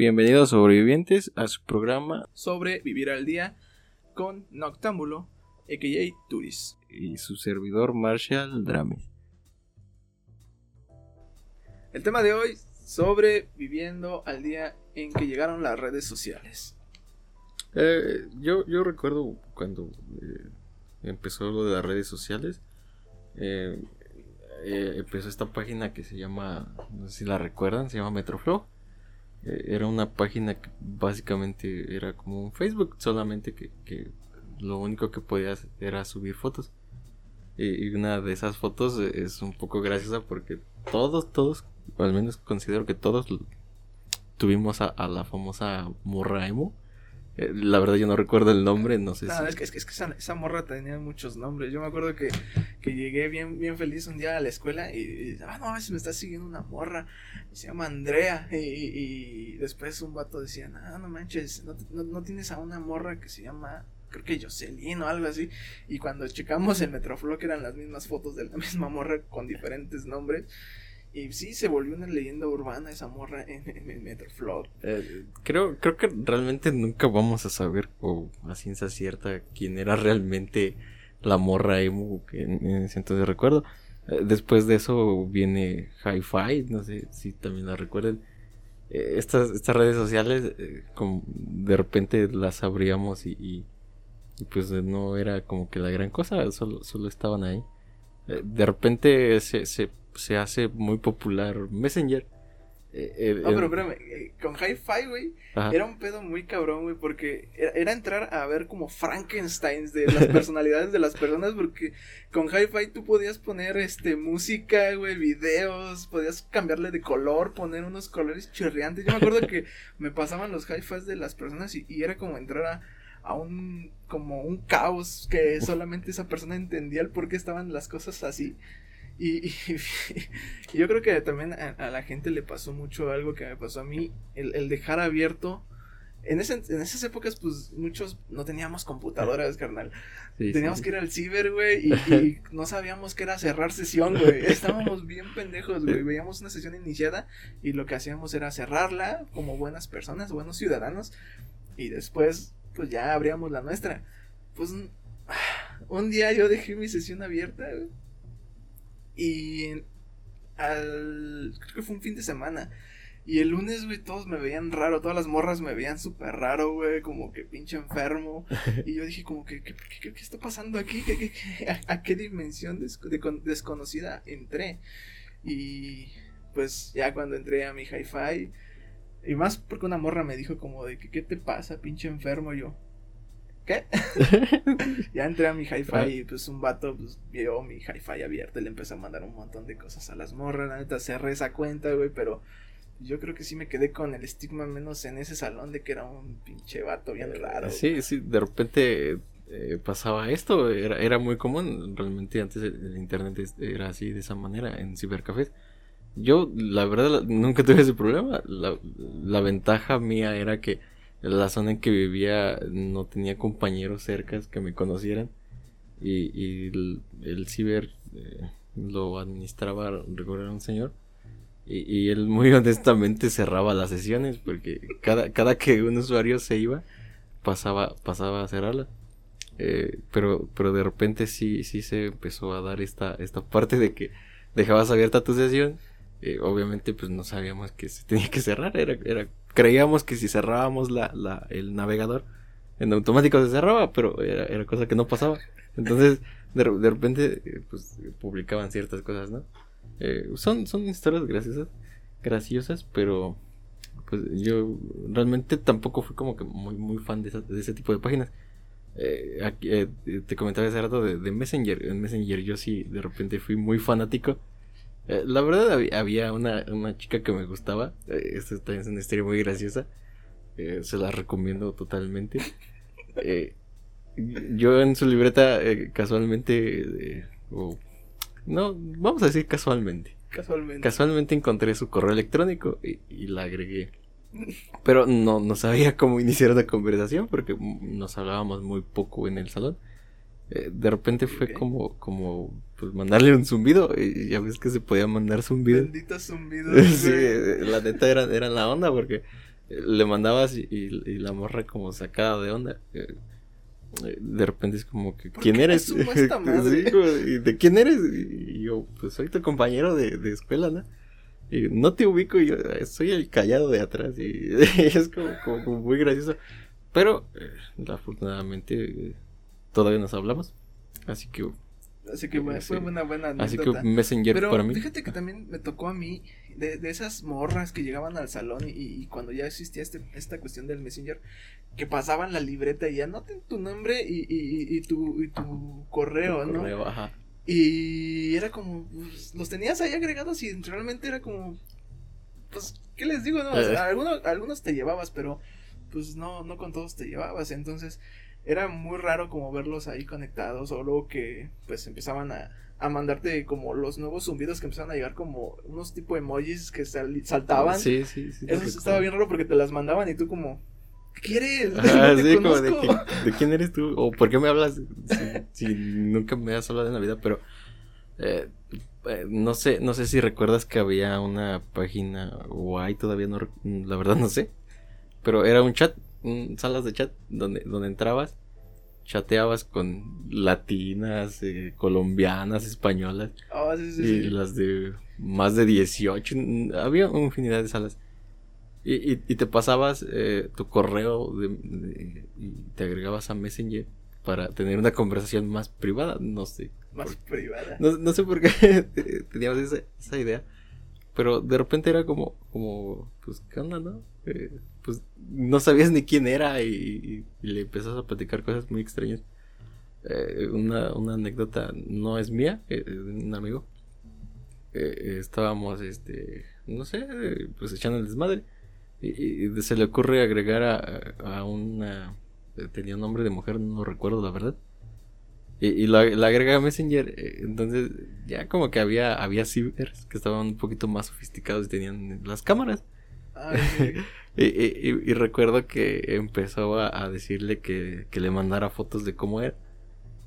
Bienvenidos sobrevivientes a su programa sobre vivir al día con Noctámbulo, a.k.a. Turis. y su servidor Marshall Drame. El tema de hoy sobre viviendo al día en que llegaron las redes sociales. Eh, yo, yo recuerdo cuando eh, empezó lo de las redes sociales, eh, eh, empezó esta página que se llama, no sé si la recuerdan, se llama Metroflow. Eh, era una página que básicamente era como un Facebook, solamente que, que lo único que podías era subir fotos. Y, una de esas fotos es un poco graciosa porque todos, todos, al menos considero que todos tuvimos a, a la famosa morra emo. Eh, La verdad yo no recuerdo el nombre, no sé No, si... es que, es que, es que esa, esa morra tenía muchos nombres. Yo me acuerdo que, que llegué bien, bien feliz un día a la escuela y, y, ah, no, a veces me está siguiendo una morra. se llama Andrea. Y, y- después un vato decía, no, no manches, no, no, no tienes a una morra que se llama, creo que Jocelyn o algo así. Y cuando checamos el Metroflow, que eran las mismas fotos de la misma morra con diferentes nombres. Y sí, se volvió una leyenda urbana esa morra en, en el Metroflow. Eh, creo, creo que realmente nunca vamos a saber, o a ciencia cierta, quién era realmente la morra emo que en, en ese entonces recuerdo. Eh, después de eso viene Hi-Fi, no sé si también la recuerden. Eh, estas, estas redes sociales, como de repente las abríamos y, y, pues no era como que la gran cosa, solo, solo estaban ahí. Eh, de repente se, se, se hace muy popular Messenger. Eh, eh, No, pero espérame, eh, con Hi-Fi, güey, era un pedo muy cabrón, güey, porque era, era entrar a ver como Frankensteins de las personalidades de las personas, porque con Hi-Fi tú podías poner, este, música, güey, videos, podías cambiarle de color, poner unos colores chirriantes. Yo me acuerdo que me pasaban los Hi-Fis de las personas y, y era como entrar a, a un, como un caos que solamente esa persona entendía el por qué estaban las cosas así. Y, y- y yo creo que también a, a la gente le pasó mucho algo que me pasó a mí, el, el dejar abierto. En, ese, en esas épocas, pues muchos no teníamos computadoras, carnal. Sí, Teníamos sí, que ir al ciber, güey, y, y no sabíamos qué era cerrar sesión, güey. Estábamos bien pendejos, güey. Veíamos una sesión iniciada y lo que hacíamos era cerrarla como buenas personas, buenos ciudadanos. Y después, pues ya abríamos la nuestra. Pues un- día yo dejé mi sesión abierta. Y al. Creo que fue un fin de semana. Y el lunes, güey, todos me veían raro. Todas las morras me veían súper raro, güey. Como que pinche enfermo. Y yo dije, como que, ¿qué, qué- qué- está pasando aquí? ¿Qué, qué- qué- a, a qué dimensión des- de con- desconocida entré? Y pues ya cuando entré a mi hi-fi. Y más porque una morra me dijo como de que, ¿qué te pasa, pinche enfermo? Yo, ¿qué? Ya entré a mi hi-fi Ah. y pues un vato pues, vio mi hi-fi abierto y le empezó a mandar un montón de cosas a las morras. La neta cerré esa cuenta, güey, pero yo creo que sí me quedé con el estigma menos en ese salón de que era un pinche vato bien raro. güey. Sí, sí, de repente eh, pasaba esto, era, era muy común, realmente antes el, internet era así, de esa manera, en cibercafés. Yo, la verdad, nunca tuve ese problema. La, la ventaja mía era que la zona en que vivía no tenía compañeros cercas que me conocieran. Y, y el, ciber eh, lo administraba, recuerdo, un señor. Y, y él muy honestamente cerraba las sesiones porque cada, cada que un usuario se iba, pasaba, pasaba a cerrarla. Eh, pero, pero de repente sí, sí se empezó a dar esta, esta parte de que dejabas abierta tu sesión. Eh, obviamente, pues no sabíamos que se tenía que cerrar. Era, era, creíamos que si cerrábamos la, la, el navegador, en automático se cerraba, pero era, cosa que no pasaba. Entonces, de, de repente, eh, pues publicaban ciertas cosas, ¿no? Eh, son, son historias graciosas, graciosas, pero pues yo realmente tampoco fui como que muy, muy fan de, esa- de ese tipo de páginas. Te comentaba hace rato de, de Messenger. En Messenger yo sí de repente fui muy fanático. Eh, la verdad había, había una, una chica que me gustaba. Eh, esta también es una historia muy graciosa. Eh, se la recomiendo totalmente. Yo en su libreta casualmente... no, vamos a decir casualmente. Casualmente. Casualmente encontré su correo electrónico y, y la agregué. Pero no, no sabía cómo iniciar la conversación porque nos hablábamos muy poco en el salón. Eh, de repente fue como, como pues mandarle un zumbido. Y ya ves que se podía mandar zumbido. Bendito zumbido. sí, eh, la neta era, era la onda porque le mandabas y, y la morra como sacada de onda. Eh, de repente es como que, ¿quién eres? sí, ¿De quién eres? Y yo, pues soy tu compañero de, de escuela, ¿no? Y no te ubico, yo eh, soy el callado de atrás y, es como, como, muy gracioso. Pero eh, afortunadamente todavía nos hablamos. Así que Así que fue una buena anécdota. Así que Messenger Pero para mí. Fíjate que también me tocó a mí de, de esas morras que llegaban al salón y, y, cuando ya existía este, esta cuestión del Messenger, que pasaban la libreta y anoten tu nombre y, y, y tu, y tu correo, ¿no? Correo, ajá. Y era como, pues, los tenías ahí agregados y realmente era como, pues, ¿qué les digo? No? Eh. algunos, algunos te llevabas, pero pues no, no con todos te llevabas. Entonces, era muy raro como verlos ahí conectados o luego que pues empezaban a, a mandarte como los nuevos zumbidos que empezaban a llegar como unos tipo de emojis que saltaban. Sí, sí, sí. Eso estaba bien raro porque te las mandaban y tú como ¿Qué? Ah, sí, como de, de, quién eres tú o por qué me hablas si, nunca me has hablado en la vida, pero eh, eh, no sé, no sé si recuerdas que había una página o hay todavía no la verdad no sé, pero era un chat salas de chat donde, donde entrabas, chateabas con latinas, eh, colombianas, españolas. Oh, y las de más de 18. Había una infinidad de salas. Y, y, te pasabas eh, tu correo de, y te agregabas a Messenger para tener una conversación más privada. No sé. Más privada. No, sé por qué teníamos esa, esa idea. Pero de repente era como, como, pues, ¿qué onda, no? Eh, pues no sabías ni quién era y, le empezas a platicar cosas muy extrañas. Eh, una, una, anécdota no es mía, es de un amigo. Eh, estábamos, este, no sé, pues echando el desmadre. Y, se le ocurre agregar a, a, una. Tenía un nombre de mujer, no recuerdo la verdad. Y, y la, agrega a Messenger. Entonces, ya como que había, había cibers que estaban un poquito más sofisticados y tenían las cámaras. y, recuerdo que empezó a, decirle que, le mandara fotos de cómo era.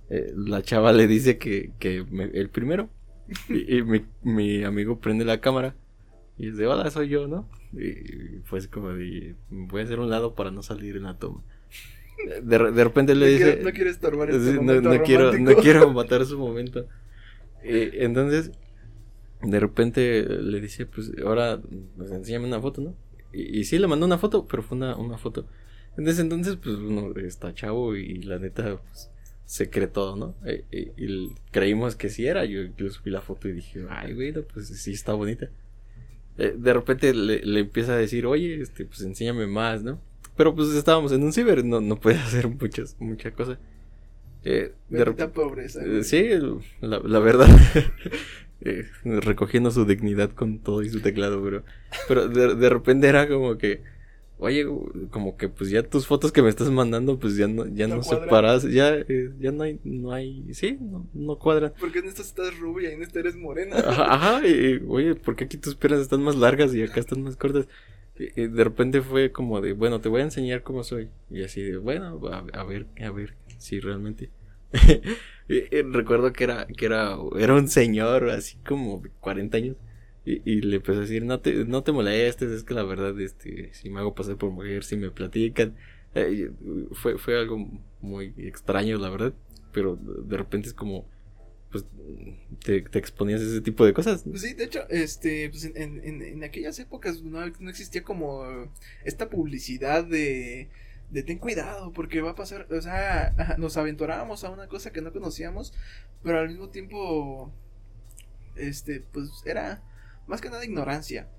Eh, la chava le dice que, el primero. Y, mi, amigo prende la cámara. Y dice, hola, soy yo, ¿no? Y pues como de, voy a hacer un lado para no salir en la toma. De, repente le dice... no quiero estorbar este no, quiero, no quiero matar su momento. entonces, de repente le dice, pues ahora, pues enséñame una foto, ¿no? Y, sí, le mandó una foto, pero fue una, foto. En ese entonces, pues uno está chavo y la neta, pues se cree todo, ¿no? Eh, eh, y creímos que sí era. Yo, yo subí la foto y dije, ay, güey, pues sí está bonita. Eh, de repente le, le, empieza a decir, oye, este, pues enséñame más, ¿no? Pero pues estábamos en un ciber, no, no puede hacer muchas, mucha cosa. Eh, de pobreza. sí, la, la verdad. Eh, recogiendo su dignidad con todo y su teclado, pero, pero de, repente era como que, oye, como que pues ya tus fotos que me estás mandando, pues ya no, ya no, separas, ya, eh, ya no hay, no hay, sí, no, no cuadran. Porque en esta estás rubia y en esta eres morena. Ajá, y, oye, porque aquí tus piernas están más largas y acá están más cortas? Y, de repente fue como de, bueno, te voy a enseñar cómo soy. Y así de, bueno, a ver, a ver si realmente. recuerdo que era, que era, era un señor así como de 40 años. Y, le empezó a decir, no te, no te molestes, es que la verdad, este, si me hago pasar por mujer, si me platican. Eh, fue, fue algo muy extraño, la verdad. Pero de repente es como, pues, te, te exponías a ese tipo de cosas. Sí, de hecho, este, pues en, en, en aquellas épocas no existía como esta publicidad de de ten cuidado porque va a pasar, o sea, nos aventurábamos a una cosa que no conocíamos, pero al mismo tiempo, este, pues era más que nada ignorancia.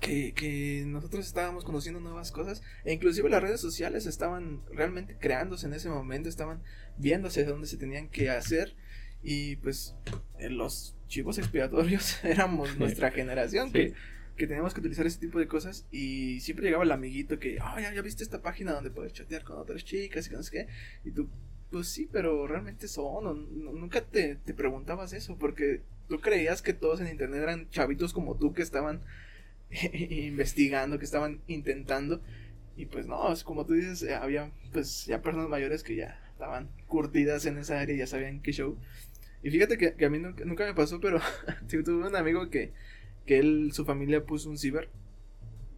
Que, que nosotros estábamos conociendo nuevas cosas e inclusive las redes sociales estaban realmente creándose en ese momento, estaban viéndose dónde se tenían que hacer y pues los chivos expiatorios éramos nuestra generación que que teníamos que utilizar ese tipo de cosas y siempre llegaba el amiguito que, ya, ya viste esta página donde puedes chatear con otras chicas y no sé qué, y tú, pues sí, pero realmente son, nunca te, te preguntabas eso, porque tú creías que todos en internet eran chavitos como tú que estaban investigando, que estaban intentando, y pues no, es como tú dices, eh, había pues ya personas mayores que ya estaban curtidas en esa área y ya sabían qué show. Y fíjate que, que a mí nunca, nunca me pasó, pero tuve un amigo que que él, su familia puso un ciber.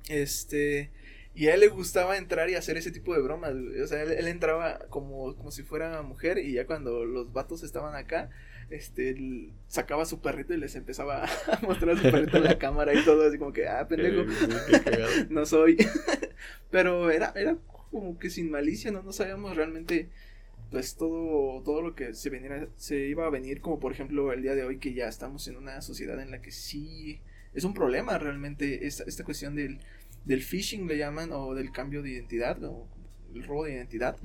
Este, Y a él le gustaba entrar y hacer ese tipo de bromas, O sea, él, entraba como, como si fuera mujer y ya cuando los vatos estaban acá, este, sacaba su perrito y les empezaba a mostrar su perrito en la cámara y todo, así como que, ah, pendejo, no soy. Pero era, era como que sin malicia, ¿no? No sabíamos realmente, pues, todo, todo lo que se, se iba a venir, como por ejemplo el día de hoy que ya estamos en una sociedad en la que sí es un problema realmente esta, esta cuestión del del phishing le llaman o del cambio de identidad o el robo de identidad.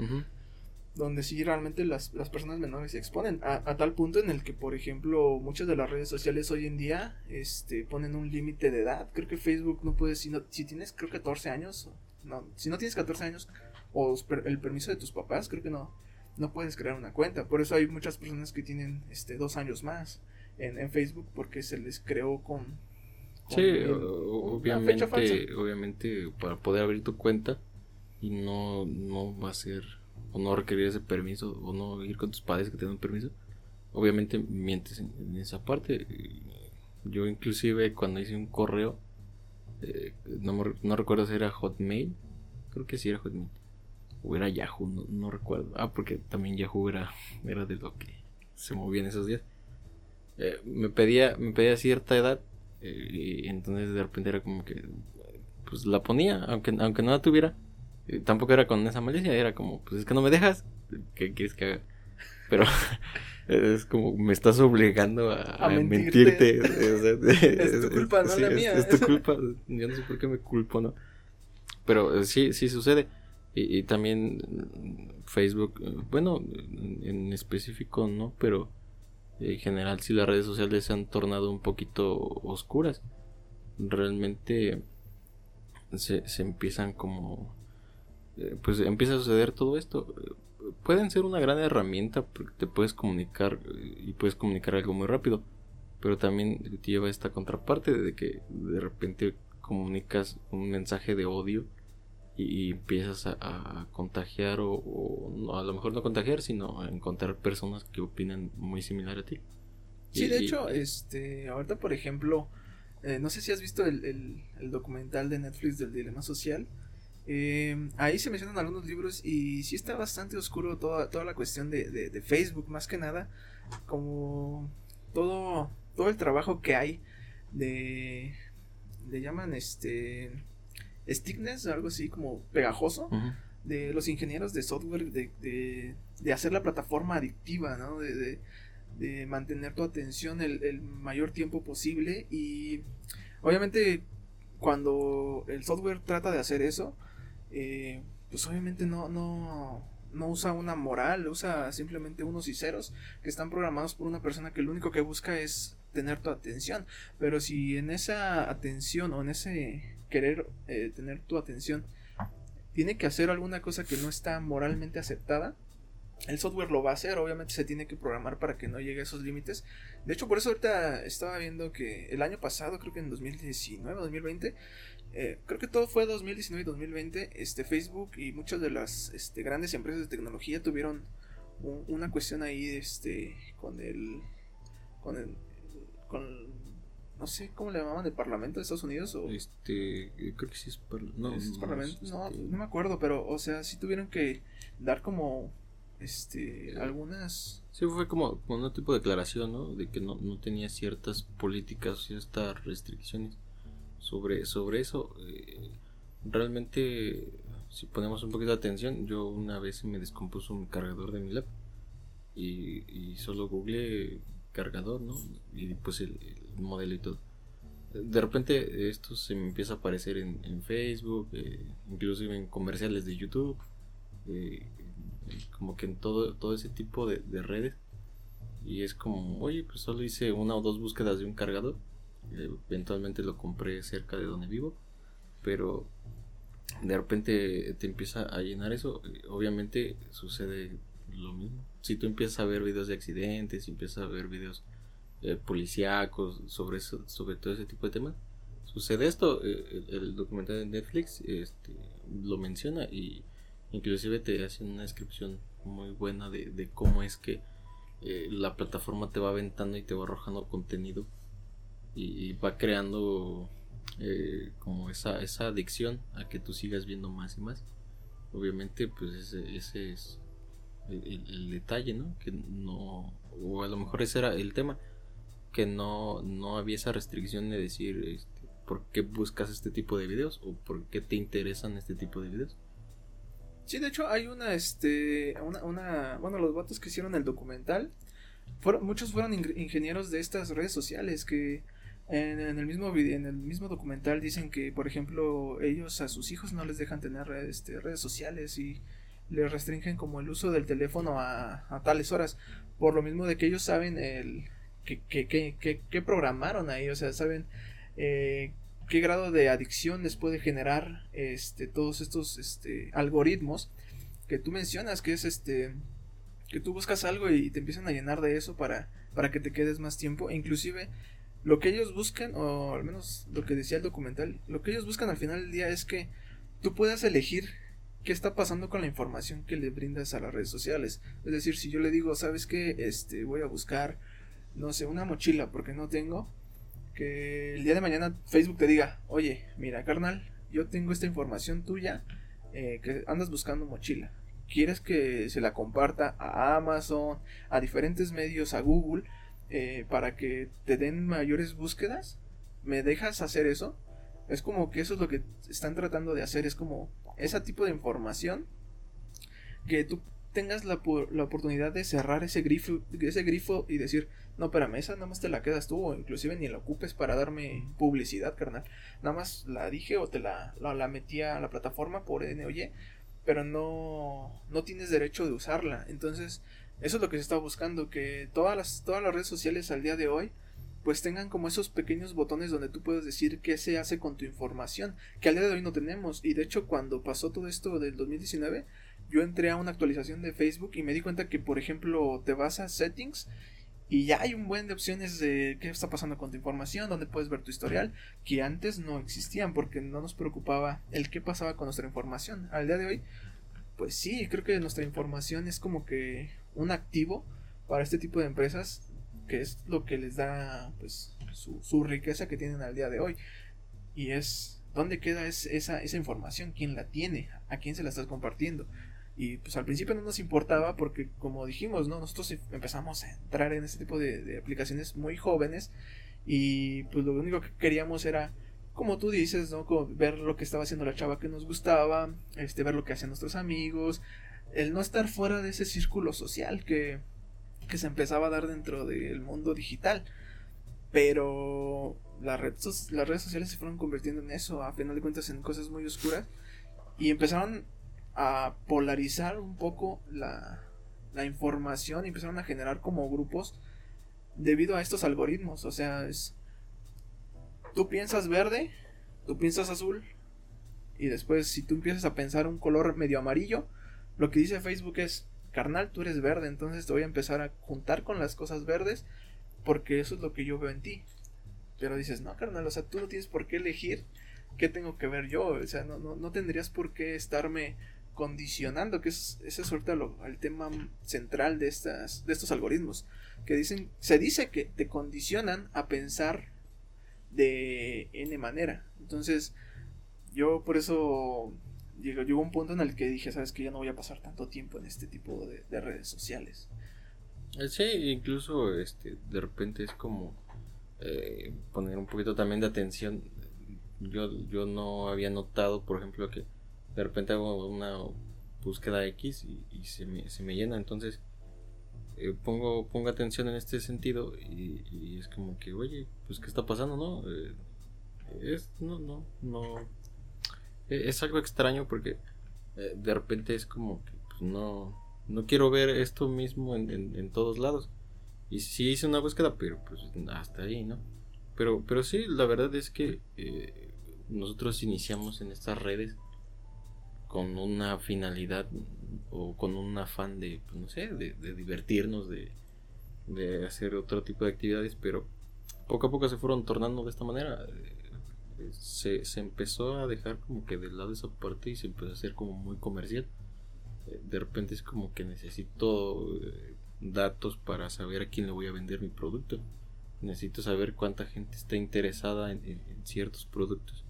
Donde sí realmente las, personas menores se exponen a, tal punto en el que, por ejemplo, muchas de las redes sociales hoy en día este, ponen un límite de edad. Creo que Facebook no puede, si, no, si tienes, creo 14 años, no, si no tienes 14 años o el permiso de tus papás, creo que no, no puedes crear una cuenta. Por eso hay muchas personas que tienen este, dos años más en, en Facebook porque se les creó con, Sí, obviamente, obviamente para poder abrir tu cuenta y no, no va a ser o no requerir ese permiso o no ir con tus padres que tengan permiso, obviamente mientes en, esa parte. Yo inclusive cuando hice un correo, eh, no, no, recuerdo si era Hotmail, creo que sí era Hotmail, o era Yahoo, no, recuerdo. Ah, porque también Yahoo era, era de lo que se movía en esos días. Eh, me pedía me pedía cierta edad y entonces de repente era como que, pues la ponía, aunque, aunque no la tuviera. tampoco era con esa malicia, era como, pues es que no me dejas, ¿qué quieres que haga? Pero es como, me estás obligando a, mentirte. es tu culpa, no la mía. Es, tu culpa, yo no sé por qué me culpo, ¿no? Pero sí, sí sucede. Y, y también Facebook, bueno, en específico no, pero en general si las redes sociales se han tornado un poquito oscuras. Realmente se, empiezan como... Eh, pues empieza a suceder todo esto. Pueden ser una gran herramienta porque te puedes comunicar y puedes comunicar algo muy rápido. Pero también lleva esta contraparte de que de repente comunicas un mensaje de odio y, empiezas a, contagiar o, a lo mejor no contagiar, sino a encontrar personas que opinan muy similar a ti. Sí, de hecho, este, ahorita por ejemplo, eh, no sé si has visto el, documental de Netflix del dilema social. Eh, ahí se mencionan algunos libros y sí está bastante oscuro toda, toda la cuestión de, de, Facebook, más que nada, como todo, todo el trabajo que hay de, le llaman este, stickness, algo así como pegajoso, de los ingenieros de software, de, de, hacer la plataforma adictiva, ¿no? De, de mantener tu atención el, mayor tiempo posible y obviamente cuando el software trata de hacer eso, eh, pues obviamente no, no, no usa una moral, usa simplemente unos y ceros que están programados por una persona que lo único que busca es tener tu atención. Pero si en esa atención o en ese querer eh, tener tu atención tiene que hacer alguna cosa que no está moralmente aceptada, el software lo va a hacer, obviamente se tiene que programar para que no llegue a esos límites. De hecho, por eso ahorita estaba viendo que el año pasado, creo que en 2019, 2020, eh, creo que todo fue 2019 y 2020, este, Facebook y muchas de las este, grandes empresas de tecnología tuvieron una cuestión ahí este, con el... Con el con no sé cómo le llamaban el Parlamento de Estados Unidos o este creo que sí es, no, Parlamento no, este, no me acuerdo pero o sea sí tuvieron que dar como este algunas sí fue como, como un tipo de declaración no de que no, no tenía ciertas políticas ciertas restricciones sobre sobre eso. Eh, realmente si ponemos un poquito de atención yo una vez me descompuso mi cargador de mi lap y, y solo googleé cargador no y pues el modelo y todo. De repente esto se me empieza a aparecer en, Facebook, eh, inclusive en comerciales de YouTube, eh, como que en todo, todo ese tipo de, redes. Y es como, oye, pues solo hice una o dos búsquedas de un cargador. eventualmente lo compré cerca de donde vivo. Pero de repente te empieza a llenar eso. Obviamente sucede lo mismo. Si tú empiezas a ver videos de accidentes, si empiezas a ver videos eh, policíacos, sobre, sobre todo ese tipo de temas. Sucede esto, eh, el, documental de Netflix este, lo menciona y inclusive te hace una descripción muy buena de, cómo es que eh, la plataforma te va aventando y te va arrojando contenido y, va creando eh, como esa, esa adicción a que tú sigas viendo más y más. Obviamente, pues ese, ese es el, detalle, ¿no? Que no, o a lo mejor ese era el tema, que no, no había esa restricción de decir este, por qué buscas este tipo de videos o por qué te interesan este tipo de videos. Sí, de hecho hay una, este, una, una bueno, los vatos que hicieron el documental, muchos fueron ingenieros de estas redes sociales que en, el mismo en el mismo documental dicen que, por ejemplo, ellos a sus hijos no les dejan tener este, redes sociales y les restringen como el uso del teléfono a, tales horas. Por lo mismo de que ellos saben el que, que, que, que programaron ahí, o sea, saben eh, qué grado de adicción les puede generar este, todos estos este, algoritmos que tú mencionas, que es este que tú buscas algo y te empiezan a llenar de eso para, para que te quedes más tiempo. E inclusive lo que ellos buscan, o al menos lo que decía el documental, lo que ellos buscan al final del día es que tú puedas elegir qué está pasando con la información que le brindas a las redes sociales. Es decir, si yo le digo, ¿sabes qué? Este, voy a buscar, no sé, una mochila porque no tengo, que el día de mañana Facebook te diga, oye, mira, carnal, yo tengo esta información tuya, eh, que andas buscando mochila. ¿Quieres que se la comparta a Amazon, a diferentes medios, a Google, eh, para que te den mayores búsquedas? ¿Me dejas hacer eso? Es como que eso es lo que están tratando de hacer, es como ese tipo de información que tú tengas la, la, oportunidad de cerrar ese grifo, ese grifo y decir, no, espérame, esa nada más te la quedas tú, o inclusive ni la ocupes para darme publicidad, carnal. Nada más la dije o te la, la, metí a la plataforma por NOY, pero no, no tienes derecho de usarla. Entonces, eso es lo que se está buscando, que todas las, todas las redes sociales al día de hoy pues tengan como esos pequeños botones donde tú puedes decir qué se hace con tu información, que al día de hoy no tenemos. Y de hecho, cuando pasó todo esto del 2019, yo entré a una actualización de Facebook y me di cuenta que, por ejemplo, te vas a settings y ya hay un buen de opciones de qué está pasando con tu información, donde puedes ver tu historial, que antes no existían porque no nos preocupaba el qué pasaba con nuestra información. Al día de hoy, pues sí, creo que nuestra información es como que un activo para este tipo de empresas que es lo que les da pues su, riqueza que tienen al día de hoy. Y es dónde queda esa, esa información, quién la tiene, a quién se la estás compartiendo. Y pues al principio no nos importaba porque como dijimos, ¿no? Nosotros empezamos a entrar en este tipo de, aplicaciones muy jóvenes y pues lo único que queríamos era, como tú dices, ¿no? ver lo que estaba haciendo la chava que nos gustaba, este, ver lo que hacían nuestros amigos, el no estar fuera de ese círculo social que que se empezaba a dar dentro del mundo digital. Pero las redes, las redes sociales se fueron convirtiendo en eso, a final de cuentas en cosas muy oscuras. Y empezaron a polarizar un poco la, la información y empezaron a generar como grupos debido a estos algoritmos. O sea, es... Tú piensas verde, tú piensas azul, y después si tú empiezas a pensar un color medio amarillo, lo que dice Facebook es, carnal, tú eres verde, entonces te voy a empezar a juntar con las cosas verdes porque eso es lo que yo veo en ti. Pero dices, no, carnal, o sea, tú no tienes por qué elegir qué tengo que ver yo, o sea, no, no, tendrías por qué estarme condicionando, que es, ese es el tema central de, estas, de estos algoritmos, que dicen, se dice que te condicionan a pensar de N manera. Entonces, yo por eso llegó, un punto en el que dije, sabes que ya no voy a pasar tanto tiempo en este tipo de, redes sociales. Eh, sí, incluso este, de repente es como eh, poner un poquito también de atención. Yo, yo no había notado, por ejemplo, que de repente hago una búsqueda X y, se, me, se, me, llena, entonces eh, pongo, pongo atención en este sentido y, es como que, oye, pues qué está pasando, ¿no? es, no, no, no, e, es algo extraño porque eh, de repente es como que pues, no, no quiero ver esto mismo en, todos lados. Y sí hice una búsqueda, pero pues hasta ahí, ¿no? Pero, pero sí, la verdad es que eh, nosotros iniciamos en estas redes con una finalidad o con un afán de, pues, no sé, de, divertirnos, de, de hacer otro tipo de actividades, pero poco a poco se fueron tornando de esta manera se, se, empezó a dejar como que de lado esa parte y se empezó a hacer como muy comercial. Eh, de repente es como que necesito eh, datos para saber a quién le voy a vender mi producto. necesito saber cuánta gente está interesada en, ciertos productos.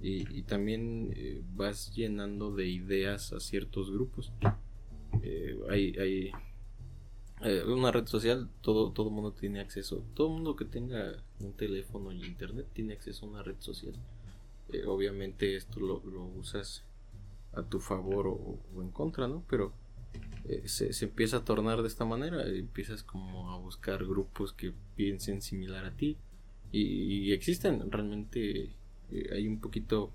Y, también eh, vas llenando de ideas a ciertos grupos. Eh, hay, hay eh, una red social, todo todo mundo tiene acceso. Todo mundo que tenga un teléfono y internet tiene acceso a una red social. obviamente esto lo, lo, usas a tu favor o, en contra, ¿no? Pero eh, se, empieza a tornar de esta manera. Empiezas como a buscar grupos que piensen similar a ti. Y, existen, realmente eh, hay un poquito,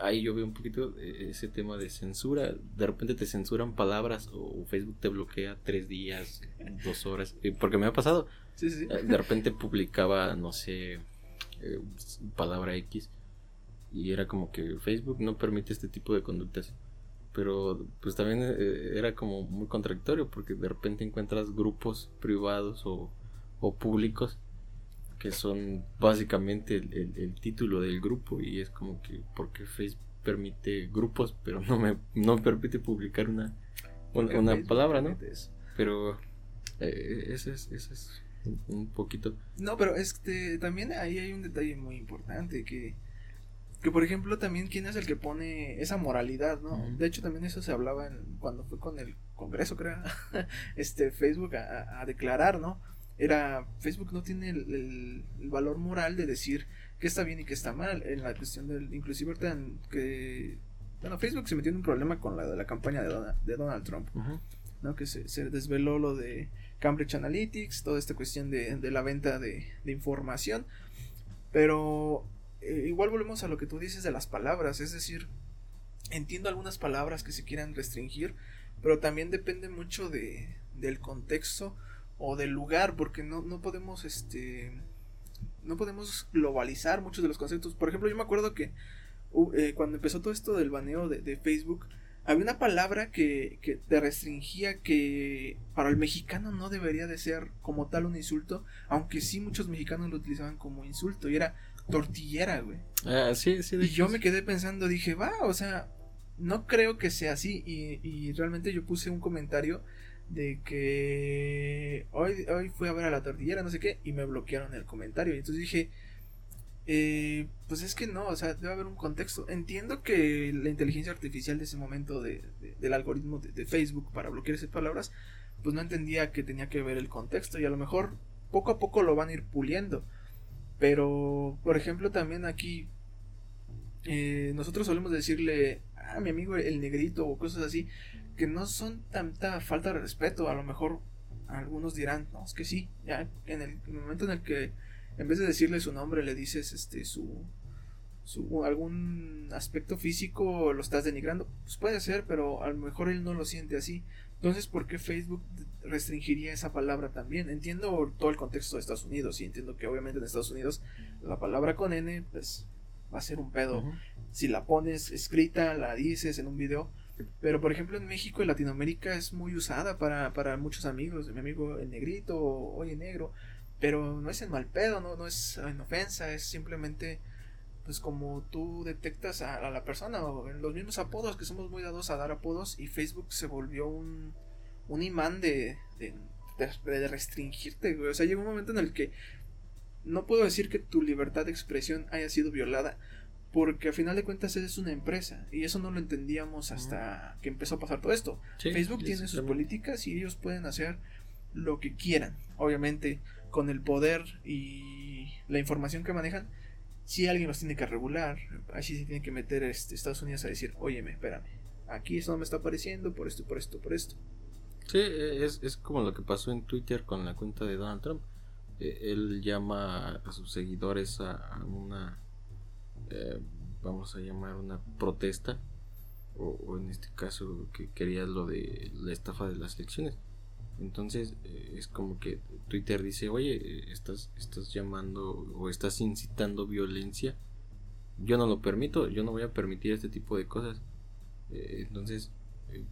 ahí yo veo un poquito eh, ese tema de censura. De repente te censuran palabras o Facebook te bloquea tres días, dos horas. Porque me ha pasado. De repente publicaba, no sé, palabra X. Y era como que Facebook no permite este tipo de conductas pero pues también eh, era como muy contradictorio porque de repente encuentras grupos privados o, públicos que son básicamente el, título del grupo y es como que porque Facebook permite grupos pero no me no permite publicar una una, palabra no pero eh, ese es ese es un poquito no pero este también ahí hay un detalle muy importante que que por ejemplo también quién es el que pone esa moralidad, ¿no? De hecho también eso se hablaba en, cuando fue con el Congreso, creo, este Facebook a, declarar, ¿no? Era Facebook no tiene el, valor moral de decir qué está bien y qué está mal en la cuestión del inclusive ahorita que bueno Facebook se metió en un problema con la de la campaña de Donald, de Donald Trump, ¿no? Que se, se, desveló lo de Cambridge Analytics, toda esta cuestión de, de la venta de, de información, pero eh, igual volvemos a lo que tú dices de las palabras, es decir, entiendo algunas palabras que se quieran restringir, pero también depende mucho de, del contexto o del lugar, porque no, no podemos, este, no podemos globalizar muchos de los conceptos. Por ejemplo, yo me acuerdo que eh, cuando empezó todo esto del baneo de, de Facebook, había una palabra que, que, te restringía que para el mexicano no debería de ser como tal un insulto, aunque sí muchos mexicanos lo utilizaban como insulto, y era tortillera, güey. Ah, sí, sí. y yo me quedé pensando, dije, va, o sea, no creo que sea así. Y, y realmente yo puse un comentario de que hoy, hoy fui a ver a la tortillera, no sé qué, y me bloquearon el comentario. Y entonces dije, eh, pues es que no, o sea, debe haber un contexto. Entiendo que la inteligencia artificial de ese momento de, del algoritmo de, Facebook para bloquear esas palabras, pues no entendía que tenía que ver el contexto y a lo mejor poco a poco lo van a ir puliendo. Pero, por ejemplo, también aquí eh, nosotros solemos decirle a mi amigo el negrito o cosas así que no son tanta falta de respeto. A lo mejor algunos dirán, no, es que sí, ya en el, momento en el que en vez de decirle su nombre le dices este su, su algún aspecto físico lo estás denigrando, pues puede ser, pero a lo mejor él no lo siente así. Entonces, ¿por qué Facebook restringiría esa palabra también? Entiendo todo el contexto de Estados Unidos y entiendo que obviamente en Estados Unidos la palabra con N pues va a ser un pedo. Si la pones escrita, la dices en un video. Pero por ejemplo en México y Latinoamérica es muy usada para, para muchos amigos. Mi amigo el negrito, oye negro. Pero no es en mal pedo, no, no es en ofensa, es simplemente pues como tú detectas a, la persona o en los mismos apodos que somos muy dados a dar apodos y Facebook se volvió un, un imán de, de, de, restringirte, O sea, llegó un momento en el que no puedo decir que tu libertad de expresión haya sido violada, porque a final de cuentas es una empresa y eso no lo entendíamos hasta que empezó a pasar todo esto. Facebook tiene sus políticas y ellos pueden hacer lo que quieran, obviamente con el poder y la información que manejan si alguien los tiene que regular, así se tiene que meter este, Estados Unidos a decir, óyeme, espérame, aquí eso no me está apareciendo por esto, por esto, por esto. Sí, es, es como lo que pasó en Twitter con la cuenta de Donald Trump. E, él llama a sus seguidores a, una, eh, vamos a llamar una protesta, o, en este caso que quería lo de la estafa de las elecciones. Entonces eh, es como que Twitter dice, oye, eh, estás, estás llamando o estás incitando violencia. Yo no lo permito, yo no voy a permitir este tipo de cosas. Eh, entonces,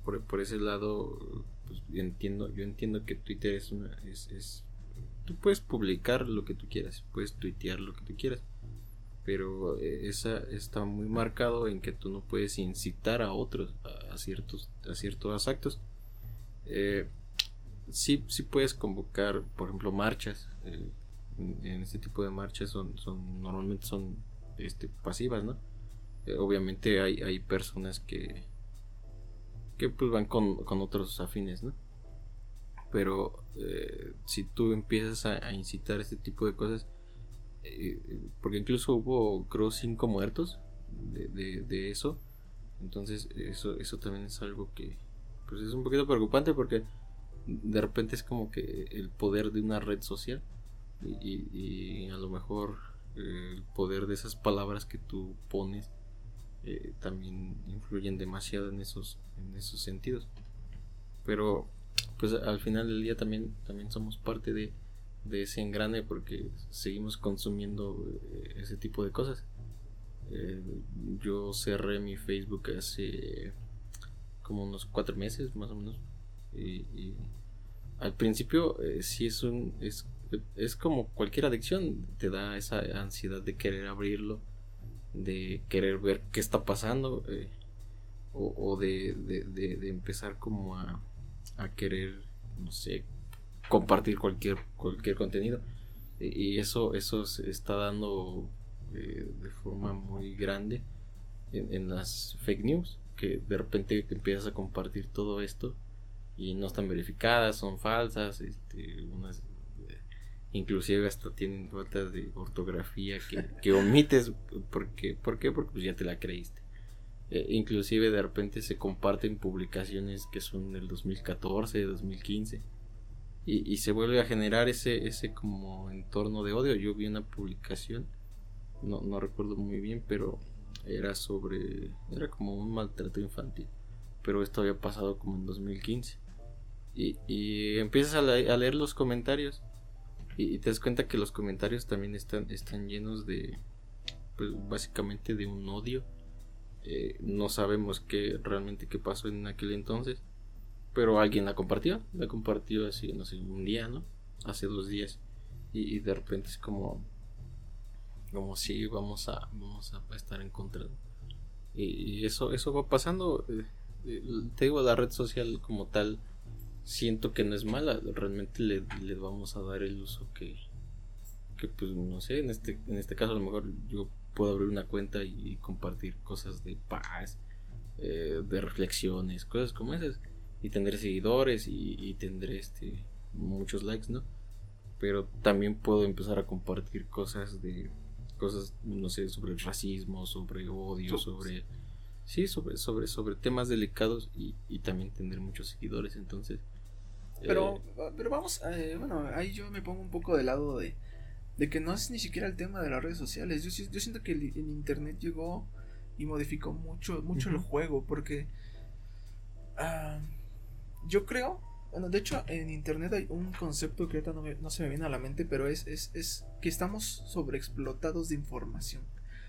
por, por, ese lado, pues, entiendo, yo entiendo que Twitter es una, es, es, tú puedes publicar lo que tú quieras, puedes tuitear lo que tú quieras, pero esa está muy marcado en que tú no puedes incitar a otros a, ciertos, a ciertos actos. Eh, sí, sí puedes convocar, por ejemplo, marchas. Eh, en, este tipo de marchas son, son normalmente son este, pasivas, ¿no? Eh, obviamente hay, hay personas que, que pues van con, con otros afines, ¿no? Pero eh, si tú empiezas a, incitar este tipo de cosas, eh, porque incluso hubo, creo, cinco muertos de, eso, entonces eso, eso también es algo que pues es un poquito preocupante porque de repente es como que el poder de una red social y, a lo mejor el poder de esas palabras que tú pones eh, también influyen demasiado en esos en esos sentidos. Pero pues al final del día también también somos parte de, de ese engrane porque seguimos consumiendo eh, ese tipo de cosas. Eh, yo cerré mi Facebook hace como unos cuatro meses más o menos. Y, al principio eh, sí es un es, es como cualquier adicción te da esa ansiedad de querer abrirlo de querer ver qué está pasando eh, o, de, de, empezar como a, a querer no sé compartir cualquier cualquier contenido. Y eso eso se está dando eh, de forma muy grande en, en, las fake news que de repente empiezas a compartir todo esto y no están verificadas, son falsas, este, unas eh, inclusive hasta tienen faltas de ortografía que, que omites. Porque ¿por qué? porque pues ya te la creíste eh, inclusive de repente se comparten publicaciones que son del 2014 2015 y, y se vuelve a generar ese ese como entorno de odio. Yo vi una publicación no, no recuerdo muy bien pero era sobre era como un maltrato infantil. Pero esto había pasado como en 2015 y, empiezas a, leer los comentarios y, te das cuenta que los comentarios también están, están llenos de, pues básicamente de un odio. Eh, no sabemos qué realmente qué pasó en aquel entonces, pero alguien la compartió, la compartió así, no sé, un día, ¿no? Hace dos días y, de repente es como, como si vamos a, vamos a estar en contra. Y, eso, eso va pasando. Eh, eh, te digo, la red social como tal siento que no es mala, realmente le, vamos a dar el uso que, que pues no sé, en este, en este caso a lo mejor yo puedo abrir una cuenta y, compartir cosas de paz, eh, de reflexiones, cosas como esas, y tendré seguidores y, y tendré este muchos likes, ¿no? Pero también puedo empezar a compartir cosas de cosas, no sé, sobre el racismo, sobre odio, sobre sí, sobre, sobre, sobre temas delicados y, y también tener muchos seguidores. Entonces, pero, eh, pero vamos, eh, bueno, ahí yo me pongo un poco de lado de, de que no es ni siquiera el tema de las redes sociales. Yo, yo siento que el, internet llegó y modificó mucho, mucho el juego, porque ah, yo creo, bueno, de hecho en internet hay un concepto que ahorita no, no se me viene a la mente, pero es, es, es que estamos sobreexplotados de información.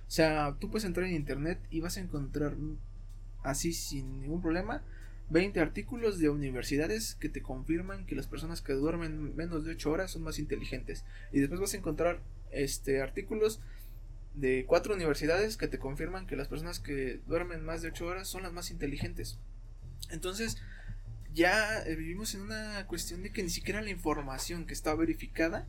O sea, tú puedes entrar en internet y vas a encontrar así sin ningún problema 20 artículos de universidades que te confirman que las personas que duermen menos de 8 horas son más inteligentes. Y después vas a encontrar este artículos de cuatro universidades que te confirman que las personas que duermen más de 8 horas son las más inteligentes. Entonces, ya vivimos en una cuestión de que ni siquiera la información que está verificada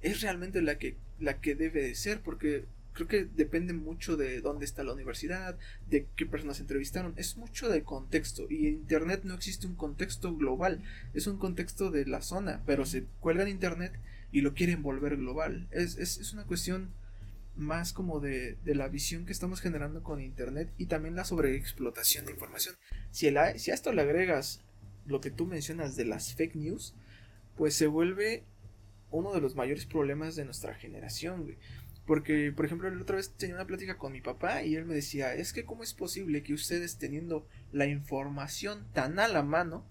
es realmente la que la que debe de ser porque creo que depende mucho de dónde está la universidad, de qué personas entrevistaron, es mucho del contexto y en Internet no existe un contexto global, es un contexto de la zona, pero se cuelga en Internet y lo quieren volver global. Es, es, es una cuestión más como de, de, la visión que estamos generando con Internet y también la sobreexplotación de información. Si, si a esto le agregas lo que tú mencionas de las fake news, pues se vuelve uno de los mayores problemas de nuestra generación, güey. Porque, por ejemplo, la otra vez tenía una plática con mi papá y él me decía, es que cómo es posible que ustedes teniendo la información tan a la mano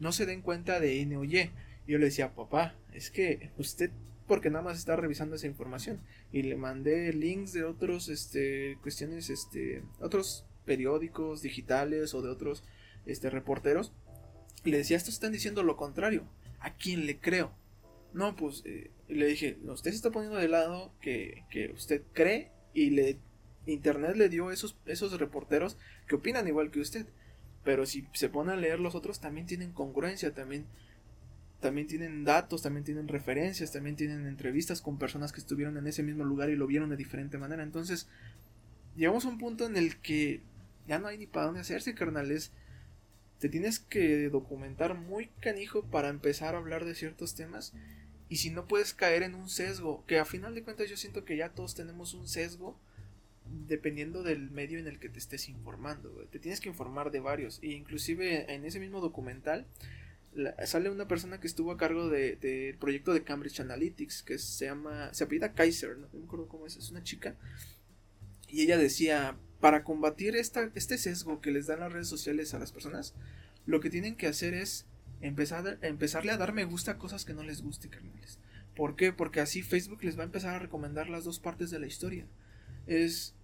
no se den cuenta de N o Y. Y yo le decía, papá, es que usted porque nada más está revisando esa información y le mandé links de otros este cuestiones este otros periódicos digitales o de otros este reporteros y le decía estos están diciendo lo contrario a quién le creo no pues eh, le dije, usted se está poniendo de lado que, usted cree y le Internet le dio esos, esos reporteros que opinan igual que usted. Pero si se pone a leer los otros también tienen congruencia, también también tienen datos, también tienen referencias, también tienen entrevistas con personas que estuvieron en ese mismo lugar y lo vieron de diferente manera. Entonces, llegamos a un punto en el que ya no hay ni para dónde hacerse, carnales. Te tienes que documentar muy canijo para empezar a hablar de ciertos temas. Y si no puedes caer en un sesgo, que a final de cuentas yo siento que ya todos tenemos un sesgo dependiendo del medio en el que te estés informando. Te tienes que informar de varios. E inclusive en ese mismo documental sale una persona que estuvo a cargo del de, proyecto de Cambridge Analytics, que se llama, se apellida Kaiser, no, me acuerdo cómo es, es una chica. Y ella decía, para combatir esta, este sesgo que les dan las redes sociales a las personas, lo que tienen que hacer es empezar, empezarle a dar me gusta a cosas que no les guste, carnales. ¿Por qué? Porque así Facebook les va a empezar a recomendar las dos partes de la historia. Es,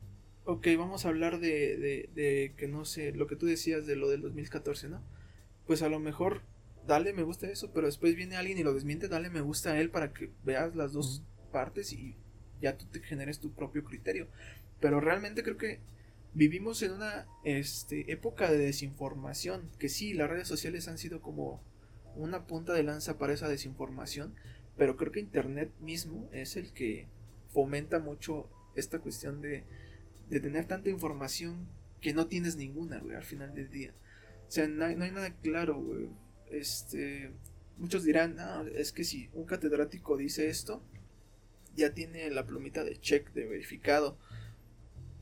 ok, vamos a hablar de, de, de que no sé, lo que tú decías de lo del 2014, ¿no? Pues a lo mejor dale me gusta eso, pero después viene alguien y lo desmiente, dale me gusta a él para que veas las dos partes y ya tú te generes tu propio criterio. Pero realmente creo que vivimos en una este, época de desinformación, que sí, las redes sociales han sido como una punta de lanza para esa desinformación, pero creo que Internet mismo es el que fomenta mucho esta cuestión de, de tener tanta información que no tienes ninguna, güey, al final del día. O sea, no hay, no hay nada claro, güey este, muchos dirán, ah, es que si un catedrático dice esto, ya tiene la plumita de check, de verificado.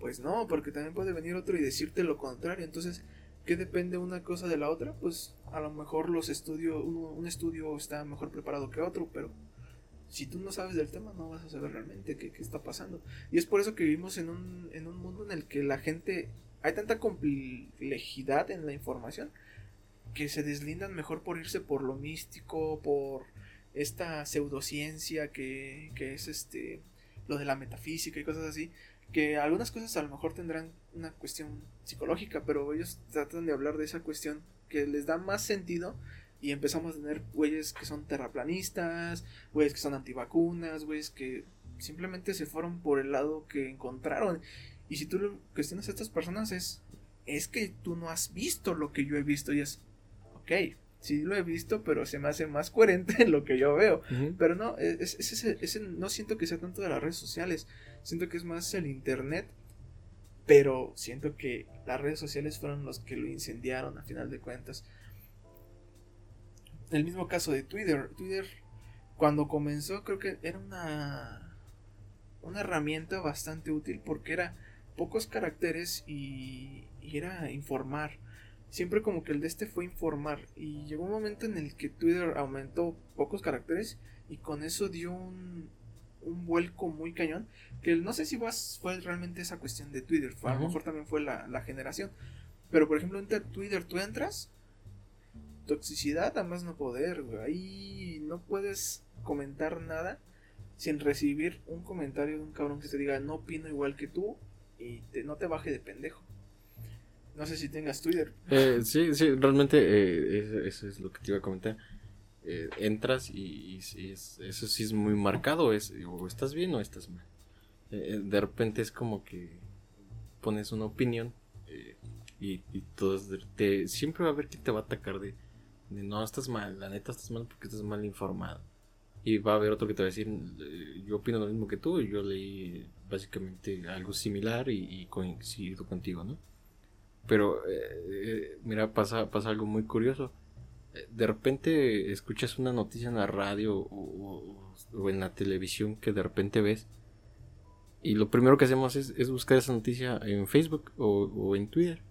Pues no, porque también puede venir otro y decirte lo contrario. Entonces, ¿qué depende una cosa de la otra? Pues a lo mejor los estudios, un estudio está mejor preparado que otro, pero si tú no sabes del tema, no vas a saber realmente qué, qué está pasando. Y es por eso que vivimos en un, en un mundo en el que la gente, hay tanta complejidad en la información que se deslindan mejor por irse por lo místico, por esta pseudociencia que, que es este lo de la metafísica y cosas así, que algunas cosas a lo mejor tendrán una cuestión psicológica, pero ellos tratan de hablar de esa cuestión que les da más sentido y empezamos a tener güeyes que son terraplanistas, güeyes que son antivacunas, güeyes que simplemente se fueron por el lado que encontraron. Y si tú lo cuestionas a estas personas es es que tú no has visto lo que yo he visto y es ok, sí lo he visto, pero se me hace más coherente en lo que yo veo. Pero no, es, ese, no siento que sea tanto de las redes sociales, siento que es más el internet, pero siento que las redes sociales fueron los que lo incendiaron a final de cuentas. El mismo caso de Twitter, Twitter cuando comenzó creo que era una una herramienta bastante útil porque era pocos caracteres y, y era informar. Siempre como que el de este fue informar. Y llegó un momento en el que Twitter aumentó pocos caracteres y con eso dio un, un vuelco muy cañón que no sé si fue realmente esa cuestión de Twitter, a lo mejor también fue la, generación, pero por ejemplo en Twitter tú entras, toxicidad a más no poder, ahí no puedes comentar nada sin recibir un comentario de un cabrón que te diga no opino igual que tú y no te baje de pendejo. No sé si tengas Twitter. Eh, sí, sí, realmente eh, eso, es lo que te iba a comentar. Eh, entras y, eso sí es muy marcado, es o estás bien o estás mal. de repente es como que pones una opinión y, siempre va a haber quien te va a atacar de, no estás mal, la neta estás mal porque estás mal informado. Y va a haber otro que te va a decir, yo opino lo mismo que tú, yo leí básicamente algo similar y, coincido contigo, ¿no? Pero, eh, mira, pasa, pasa algo muy curioso. De repente escuchas una noticia en la radio o, en la televisión que de repente ves. Y lo primero que hacemos es, buscar esa noticia en Facebook o, en Twitter.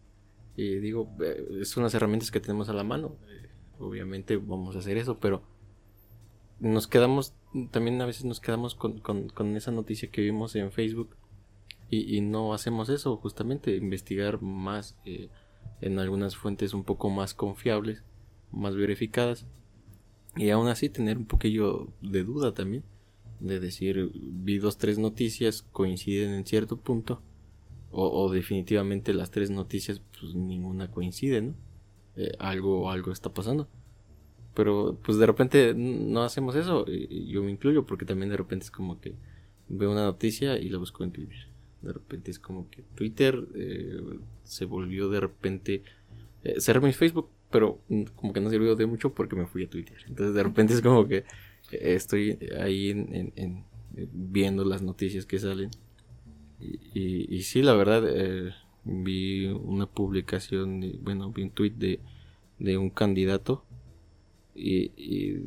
Y digo, eh, son las herramientas que tenemos a la mano. Eh, obviamente vamos a hacer eso, pero nos quedamos, también a veces nos quedamos con, con esa noticia que vimos en Facebook y, no hacemos eso, justamente, investigar más eh, en algunas fuentes un poco más confiables, más verificadas. Y aún así tener un poquillo de duda también. De decir, vi dos, tres noticias, coinciden en cierto punto. O, definitivamente las tres noticias, pues ninguna coincide, ¿no? Eh, algo, algo está pasando. Pero pues de repente no hacemos eso. Yo me incluyo porque también de repente es como que veo una noticia y la busco en Twitter de repente es como que Twitter eh, se volvió de repente... Eh, cerré mi Facebook pero como que no sirvió de mucho porque me fui a Twitter. Entonces de repente es como que estoy ahí en, viendo las noticias que salen. Y, y, sí, la verdad, eh, vi una publicación, bueno, vi un tweet de, de un candidato y,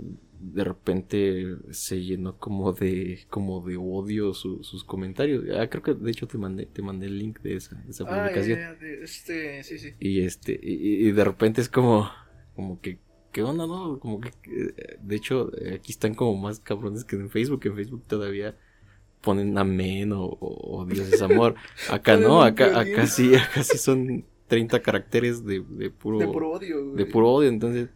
de repente se llenó como de como de odio sus comentarios. Ah, creo que de hecho te mandé te mandé el link de esa, esa ah, publicación. este, sí, sí. Y este y, de repente es como como que qué onda, ¿no? Como que de hecho aquí están como más cabrones que en Facebook, en Facebook todavía ponen amén o, o, Dios es amor. Acá no, acá acá sí, acá sí son 30 caracteres de, de puro de puro odio. De puro odio, entonces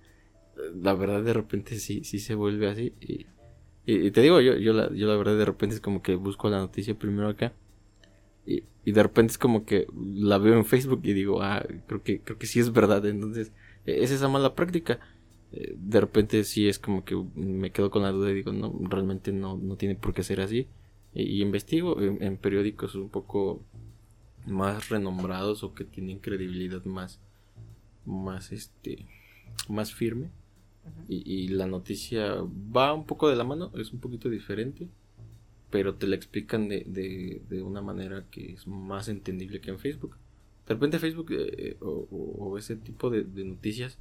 la verdad de repente sí, sí se vuelve así. Y, y, te digo, yo, yo, la, yo la verdad de repente es como que busco la noticia primero acá. Y, y, de repente es como que la veo en Facebook y digo, ah, creo que, creo que sí es verdad. Entonces, e, es esa mala práctica. Eh, de repente sí es como que me quedo con la duda y digo, no, realmente no, no tiene por qué ser así. Y, investigo en, en, periódicos un poco más renombrados o que tienen credibilidad más, más este, más firme. Y, la noticia va un poco de la mano, es un poquito diferente, pero te la explican de, de, una manera que es más entendible que en Facebook. De repente Facebook eh, o, ese tipo de, noticias,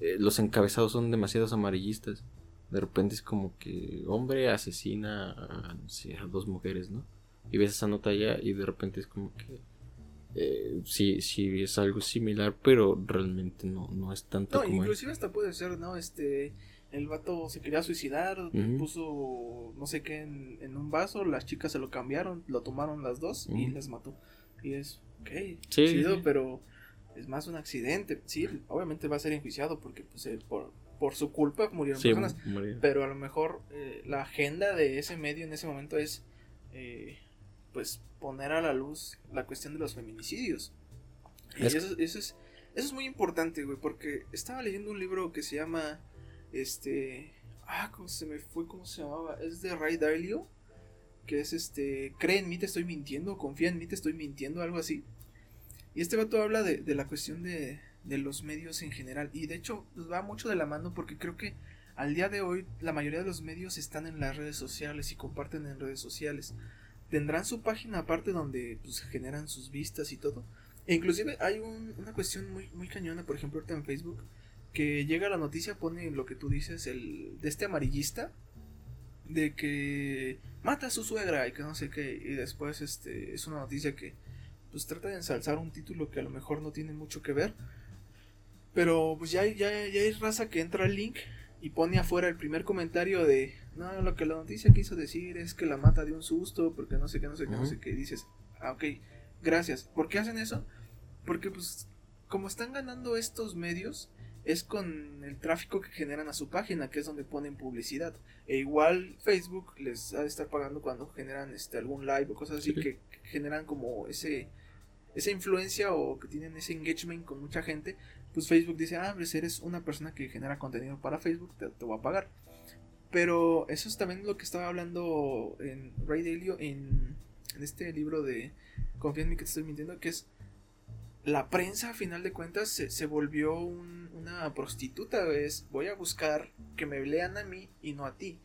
eh, los encabezados son demasiados amarillistas. De repente es como que hombre asesina a dos mujeres, ¿no? Y ves esa nota allá y de repente es como que eh, sí, sí es algo similar, pero realmente no, no es tanto no, inclusive hasta puede ser, ¿no? Este, el vato se quería suicidar, puso no sé qué en, un vaso, las chicas se lo cambiaron, lo tomaron las dos y las mató. Y es, ok, sí, pero es más un accidente. Sí, obviamente va a ser enjuiciado porque pues, eh, por, por su culpa murieron personas. Pero a lo mejor eh, la agenda de ese medio en ese momento es... Eh, pues poner a la luz la cuestión de los feminicidios. Y eso, es, eso es muy importante, güey, porque estaba leyendo un libro que se llama, este, ah, ¿cómo se me fue? ¿Cómo se llamaba? Es de Ray Dalio, que es este, cree en mí, te estoy mintiendo, confía en mí, te estoy mintiendo, algo así. Y este vato habla de, de la cuestión de, de los medios en general. Y de hecho, pues, va mucho de la mano porque creo que al día de hoy la mayoría de los medios están en las redes sociales y comparten en redes sociales tendrán su página aparte donde pues generan sus vistas y todo. E inclusive hay una cuestión muy, muy cañona, por ejemplo, ahorita en Facebook, que llega la noticia, pone lo que tú dices, el de este amarillista, de que mata a su suegra y que no sé qué, y después este es una noticia que pues trata de ensalzar un título que a lo mejor no tiene mucho que ver, pero pues ya, ya, ya hay raza que entra al link y pone afuera el primer comentario de, no, lo que la noticia quiso decir es que la mata de un susto, porque no sé qué, no sé qué, no sé qué, y dices, ah, ok, gracias. ¿Por qué hacen eso? Porque pues como están ganando estos medios, es con el tráfico que generan a su página, que es donde ponen publicidad. E igual Facebook les ha de estar pagando cuando generan este algún live o cosas así que, generan como ese esa influencia o que tienen ese engagement con mucha gente, pues Facebook dice, ah, pues eres una persona que genera contenido para Facebook, te, voy a pagar. Pero eso es también lo que estaba hablando en Ray Dalio en, este libro de Confía en mí que te estoy mintiendo, que es la prensa a final de cuentas se, se volvió una prostituta, es voy a buscar que me lean a mí y no a ti.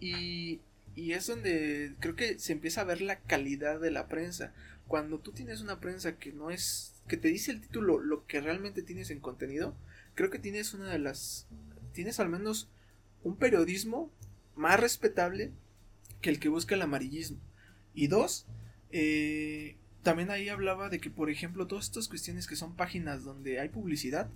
Y, y es donde creo que se empieza a ver la calidad de la prensa. Cuando tú tienes una prensa que no es que te dice el título lo que realmente tienes en contenido, creo que tienes una de las... Tienes al menos un periodismo más respetable que el que busca el amarillismo. Y dos, eh, también ahí hablaba de que, por ejemplo, todas estas cuestiones que son páginas donde hay publicidad,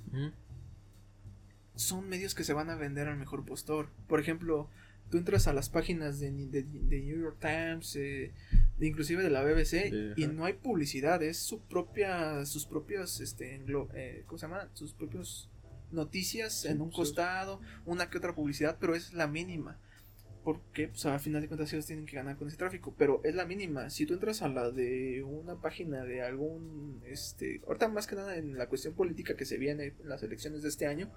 son medios que se van a vender al mejor postor. Por ejemplo, tú entras a las páginas de, New York Times, eh, inclusive de la BBC, y no hay publicidad, es su propia, sus propios, este, eh, ¿cómo se llama? Sus propios noticias en un costado, una que otra publicidad, pero es la mínima. Porque, pues, a final de cuentas, ellos tienen que ganar con ese tráfico, pero es la mínima. Si tú entras a la de una página de algún, este, ahorita más que nada en la cuestión política que se viene en las elecciones de este año,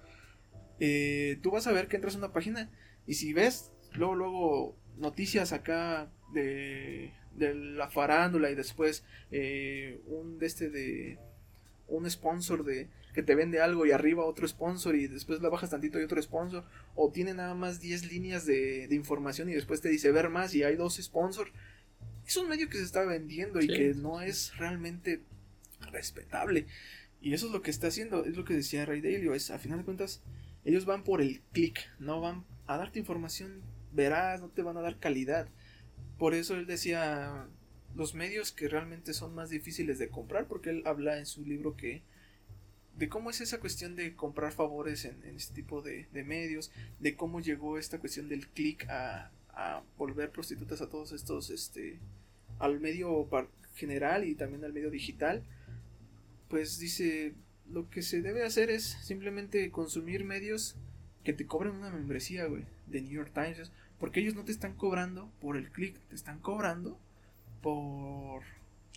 eh, tú vas a ver que entras a una página y si ves luego, luego noticias acá de, de la farándula y después eh, un de este de un sponsor de que te vende algo y arriba otro sponsor y después la bajas tantito y otro sponsor o tiene nada más 10 líneas de, de información y después te dice ver más y hay dos sponsors es un medio que se está vendiendo y que no es realmente respetable. Y eso es lo que está haciendo es lo que decía Ray Dalio es a final de cuentas ellos van por el clic no van a darte información veraz no te van a dar calidad por eso él decía los medios que realmente son más difíciles de comprar, porque él habla en su libro que de cómo es esa cuestión de comprar favores en, este tipo de, medios, de cómo llegó esta cuestión del click a, a, volver prostitutas a todos estos, este, al medio general y también al medio digital, pues dice, lo que se debe hacer es simplemente consumir medios que te cobren una membresía, güey, de New York Times, porque ellos no te están cobrando por el click, te están cobrando por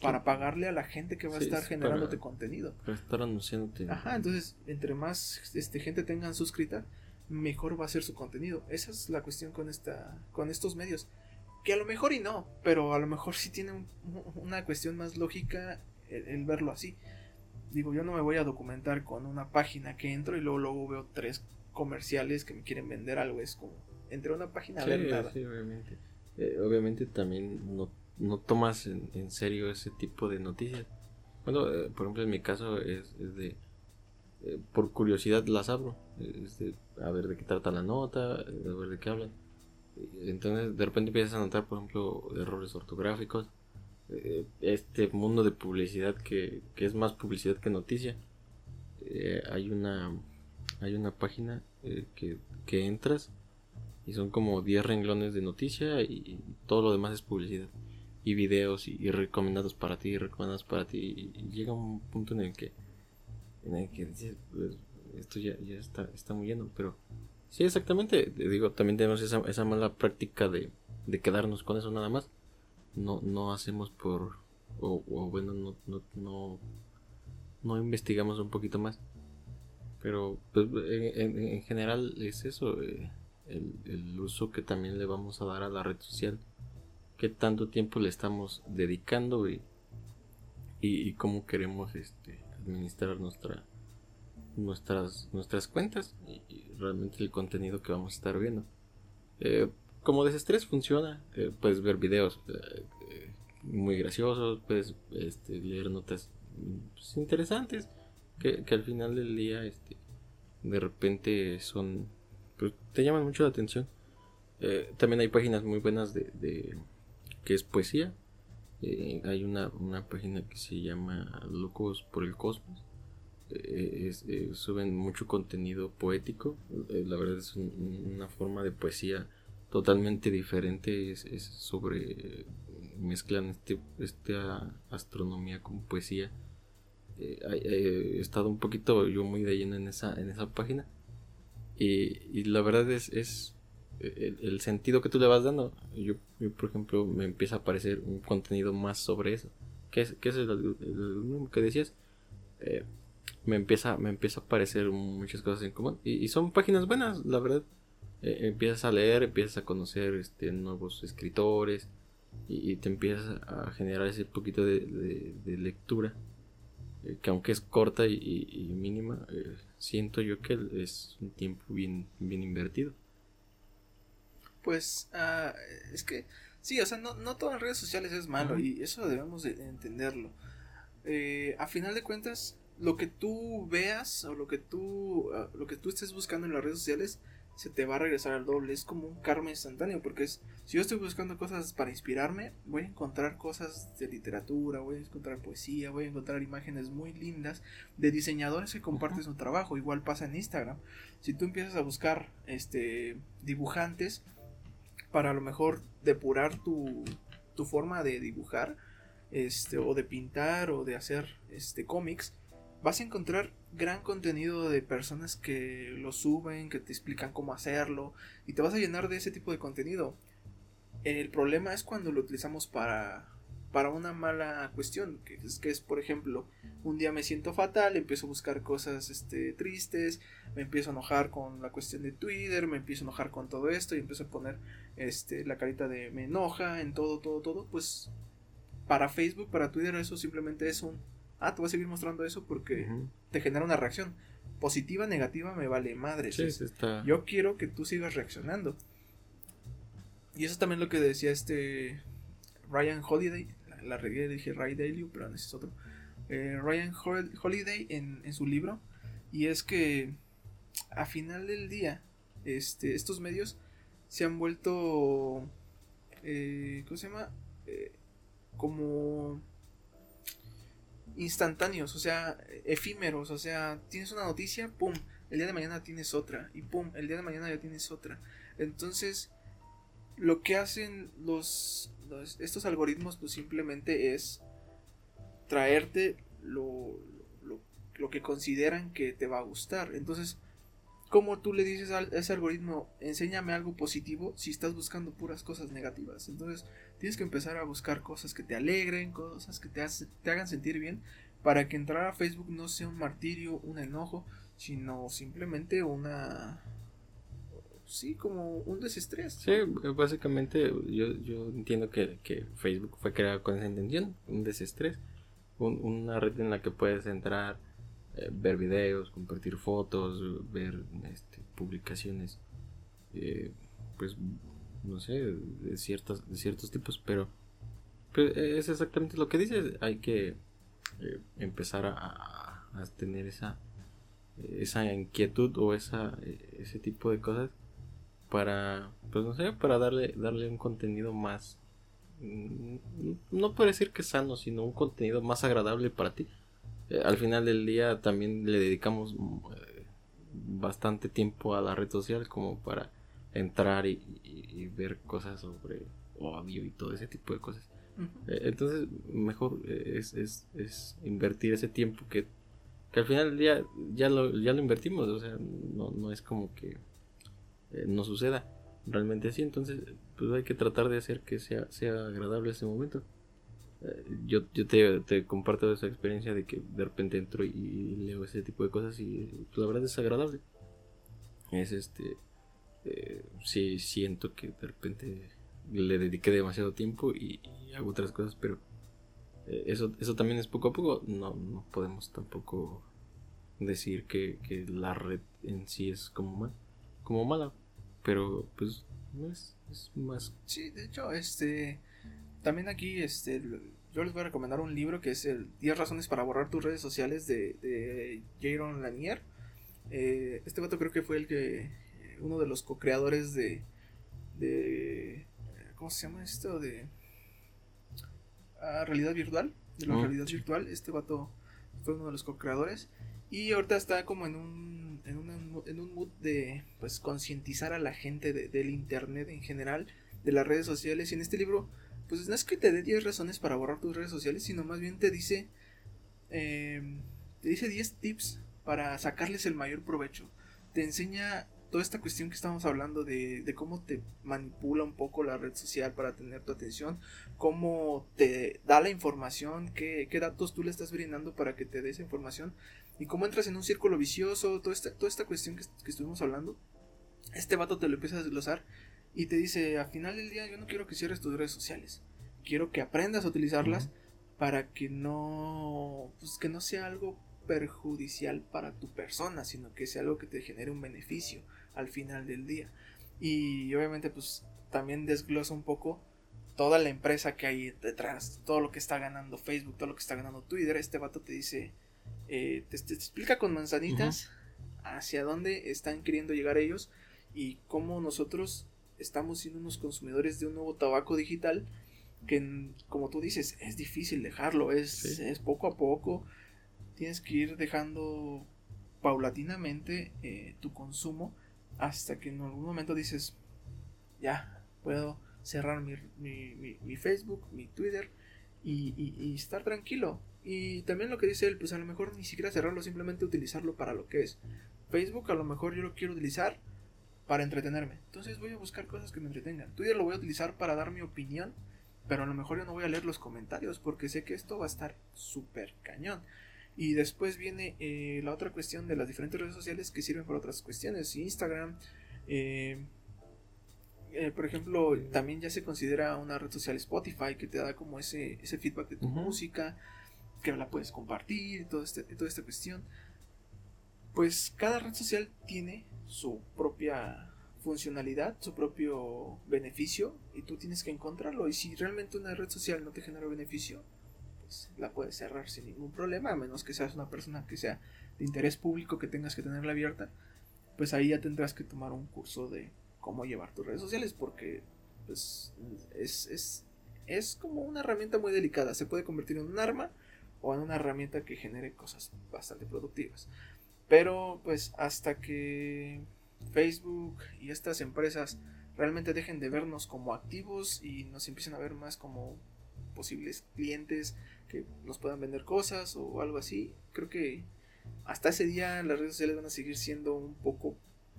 para pagarle a la gente que va a estar generándote contenido. Para estar anunciándote. Ajá, entonces, entre más este, gente tengan suscrita, mejor va a ser su contenido. Esa es la cuestión con esta con estos medios. Que a lo mejor y no, pero a lo mejor sí tiene una cuestión más lógica el, verlo así. Digo, yo no me voy a documentar con una página que entro y luego, luego veo tres comerciales que me quieren vender algo. Es como, entre una página a ver nada. Sí, obviamente. Eh, obviamente también no no tomas en, serio ese tipo de noticias. Bueno, eh, por ejemplo, en mi caso es, de. Eh, por curiosidad las abro. a ver de qué trata la nota, a ver de qué hablan. Entonces, de repente empiezas a notar, por ejemplo, errores ortográficos. Este mundo de publicidad que, que, es más publicidad que noticia. hay una hay una página que, que entras y son como 10 renglones de noticia y todo lo demás es publicidad y videos y, recomendados para ti, recomendados para ti. Y, llega un punto en el que, en el que dices, pues, esto ya, ya está, está muy lleno. Pero sí, exactamente. Digo, también tenemos esa, esa mala práctica de, de quedarnos con eso nada más. No, no hacemos por, o, bueno, no, no, no, no, investigamos un poquito más. Pero pues, en, en, general es eso, eh, el, uso que también le vamos a dar a la red social qué tanto tiempo le estamos dedicando y, y, cómo queremos este, administrar nuestra, nuestras, nuestras cuentas y, realmente el contenido que vamos a estar viendo. Eh, como desestrés funciona, eh, puedes ver videos eh, muy graciosos, puedes este, leer notas pues, interesantes que, al final del día este, de repente son pues, te llaman mucho la atención. también hay páginas muy buenas de que es poesía. Eh, hay una, una, página que se llama Locos por el Cosmos. Eh, eh, suben mucho contenido poético. la verdad es una forma de poesía totalmente diferente. Es, sobre. mezclan este, esta astronomía con poesía. he estado un poquito yo muy de lleno en esa, en esa página. Y, y la verdad es, es el, sentido que tú le vas dando. Yo, por ejemplo, me empieza a aparecer un contenido más sobre eso. ¿Qué es, qué es el, que decías? Eh, me empieza, me empieza a aparecer muchas cosas en común. Y, son páginas buenas, la verdad. Eh, empiezas a leer, empiezas a conocer este, nuevos escritores y, te empiezas a generar ese poquito de, lectura. Eh, que aunque es corta y, y mínima, siento yo que es un tiempo bien, bien invertido pues uh, es que sí, o sea, no, no todo en redes sociales es malo y eso debemos de entenderlo. Eh, a final de cuentas, lo que tú veas o lo que tú, uh, lo que tú estés buscando en las redes sociales se te va a regresar al doble. Es como un karma instantáneo porque es, si yo estoy buscando cosas para inspirarme, voy a encontrar cosas de literatura, voy a encontrar poesía, voy a encontrar imágenes muy lindas de diseñadores que comparten su trabajo. Igual pasa en Instagram. Si tú empiezas a buscar este dibujantes, para a lo mejor depurar tu, tu forma de dibujar este o de pintar o de hacer este cómics vas a encontrar gran contenido de personas que lo suben, que te explican cómo hacerlo y te vas a llenar de ese tipo de contenido. El problema es cuando lo utilizamos para para una mala cuestión, que es, que es por ejemplo, un día me siento fatal, empiezo a buscar cosas este, tristes, me empiezo a enojar con la cuestión de Twitter, me empiezo a enojar con todo esto y empiezo a poner este, la carita de me enoja en todo, todo, todo, pues para Facebook, para Twitter eso simplemente es un ah, te voy a seguir mostrando eso porque te genera una reacción. Positiva, negativa, me vale madre. Sí, está... Yo quiero que tú sigas reaccionando. Y eso es también lo que decía este Ryan Holiday. La, la dije Ray Dalio, pero ese es otro. Eh, Ryan Holiday en, en, su libro. Y es que a final del día, este, estos medios se han vuelto. Eh, ¿Cómo se llama? Eh, como instantáneos, o sea, efímeros, o sea, tienes una noticia, pum, el día de mañana tienes otra, y pum, el día de mañana ya tienes otra. Entonces, lo que hacen los, estos algoritmos, pues simplemente es traerte lo, lo, lo, que consideran que te va a gustar. Entonces, ¿cómo tú le dices a ese algoritmo, enséñame algo positivo si estás buscando puras cosas negativas? Entonces, tienes que empezar a buscar cosas que te alegren, cosas que te, te hagan sentir bien, para que entrar a Facebook no sea un martirio, un enojo, sino simplemente una sí, como un desestrés. Sí, básicamente yo, yo entiendo que, Facebook fue creado con esa intención, un desestrés, una red en la que puedes entrar, eh, ver videos, compartir fotos, ver este, publicaciones, eh, pues no sé, de ciertos, de ciertos tipos, pero, pero es exactamente lo que dices, hay que eh, empezar a, tener esa esa inquietud o esa ese tipo de cosas para, pues no sé, para darle, darle un contenido más, mm, no puedo decir que sano, sino un contenido más agradable para ti. Eh, al final del día también le dedicamos eh, bastante tiempo a la red social como para entrar y, ver cosas sobre odio y todo ese tipo de cosas. Eh, entonces, mejor es, es, es, invertir ese tiempo que, que al final del día ya lo, ya lo invertimos. O sea, no, no es como que no suceda realmente así. Entonces, pues hay que tratar de hacer que sea, sea agradable ese momento. Eh, yo yo te, te, comparto esa experiencia de que de repente entro y, leo ese tipo de cosas y pues, la verdad es agradable. Es este. Eh, sí, siento que de repente le dediqué demasiado tiempo y, hago otras cosas, pero eso, eso también es poco a poco. No, no podemos tampoco decir que, que la red en sí es como mal como mala. Pero pues no es, es más. Sí, de hecho, este. También aquí, este. Yo les voy a recomendar un libro que es el 10 razones para borrar tus redes sociales de, de Jaron Lanier. Eh, este vato creo que fue el que. Uno de los co-creadores de. de. ¿Cómo se llama esto? De. Ah, realidad virtual. De la realidad virtual. Este vato fue uno de los co-creadores. Y ahorita está como en un, en un, en un mood de pues concientizar a la gente del internet en general, de las redes sociales. Y en este libro, pues no es que te dé 10 razones para borrar tus redes sociales, sino más bien te dice, em, te dice 10 tips para sacarles el mayor provecho. Te enseña toda esta cuestión que estamos hablando de, de, cómo te manipula un poco la red social para tener tu atención, cómo te da la información, qué, qué datos tú le estás brindando para que te dé esa información y cómo entras en un círculo vicioso, toda esta, toda esta cuestión que, que estuvimos hablando. Este vato te lo empieza a desglosar y te dice, al final del día yo no quiero que cierres tus redes sociales, quiero que aprendas a utilizarlas para que no, pues que no sea algo perjudicial para tu persona, sino que sea algo que te genere un beneficio al final del día. Y obviamente pues también desglosa un poco toda la empresa que hay detrás, todo lo que está ganando Facebook, todo lo que está ganando Twitter. Este vato te dice, eh, te, explica con manzanitas hacia dónde están queriendo llegar ellos y cómo nosotros estamos siendo unos consumidores de un nuevo tabaco digital que como tú dices es difícil dejarlo es, es poco a poco tienes que ir dejando paulatinamente eh, tu consumo hasta que en algún momento dices, ya, puedo cerrar mi, mi, Facebook, mi Twitter y, estar tranquilo. Y también lo que dice él, pues a lo mejor ni siquiera cerrarlo, simplemente utilizarlo para lo que es. Facebook a lo mejor yo lo quiero utilizar para entretenerme. Entonces voy a buscar cosas que me entretengan. Twitter lo voy a utilizar para dar mi opinión, pero a lo mejor yo no voy a leer los comentarios porque sé que esto va a estar súper cañón. Y después viene eh, la otra cuestión de las diferentes redes sociales que sirven para otras cuestiones. Instagram, eh, eh, por ejemplo, también ya se considera una red social Spotify que te da como ese, ese feedback de tu música. que la puedes compartir, todo este, toda esta cuestión. Pues cada red social tiene su propia funcionalidad, su propio beneficio y tú tienes que encontrarlo. Y si realmente una red social no te genera beneficio, pues la puedes cerrar sin ningún problema, a menos que seas una persona que sea de interés público que tengas que tenerla abierta, pues ahí ya tendrás que tomar un curso de cómo llevar tus redes sociales porque pues es, es, es como una herramienta muy delicada, se puede convertir en un arma o en una herramienta que genere cosas bastante productivas. Pero pues hasta que Facebook y estas empresas realmente dejen de vernos como activos y nos empiecen a ver más como posibles clientes que nos puedan vender cosas o algo así, creo que hasta ese día las redes sociales van a seguir siendo un poco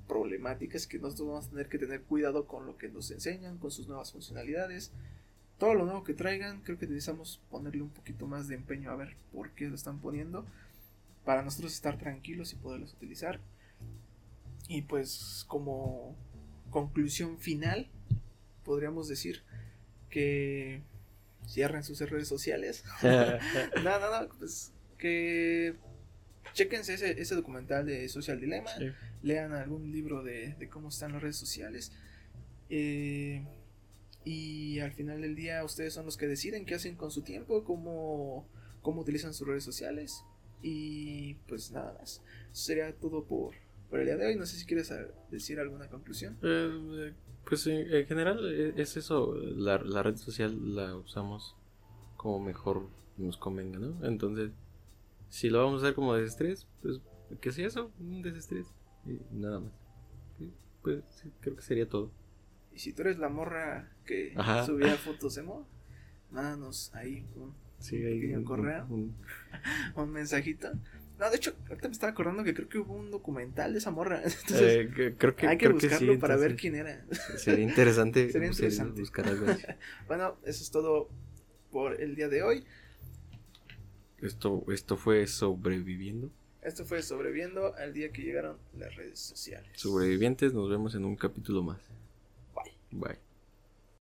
problemáticas que nosotros vamos a tener que tener cuidado con lo que nos enseñan, con sus nuevas funcionalidades. Todo lo nuevo que traigan, creo que necesitamos ponerle un poquito más de empeño a ver por qué lo están poniendo, para nosotros estar tranquilos y poderlos utilizar. Y pues como conclusión final, podríamos decir que cierren sus redes sociales. no, no, no, pues que chequense ese, ese documental de Social Dilemma, lean algún libro de, cómo están las redes sociales. Eh, y al final del día ustedes son los que deciden qué hacen con su tiempo, cómo, cómo utilizan sus redes sociales. Y pues nada más. Eso sería todo por, por el día de hoy. No sé si quieres decir alguna conclusión. Eh, pues en, general e, es eso. La, la red social la usamos como mejor nos convenga, ¿no? Entonces si lo vamos a hacer como desestrés, pues que sea eso, un desestrés. Y nada más. Pues creo que sería todo. Y si tú eres la morra que subía fotos emo, mándanos ahí un, pequeño correo, un, mensajito. No, de hecho, ahorita me estaba acordando que creo que hubo un documental de esa morra. Entonces, eh, creo que, hay que buscarlo para ver quién era. Sería interesante, sería interesante. buscar algo bueno, eso es todo por el día de hoy. Esto, esto fue sobreviviendo. Esto fue sobreviviendo al día que llegaron las redes sociales. Sobrevivientes, nos vemos en un capítulo más. Bye. Bye.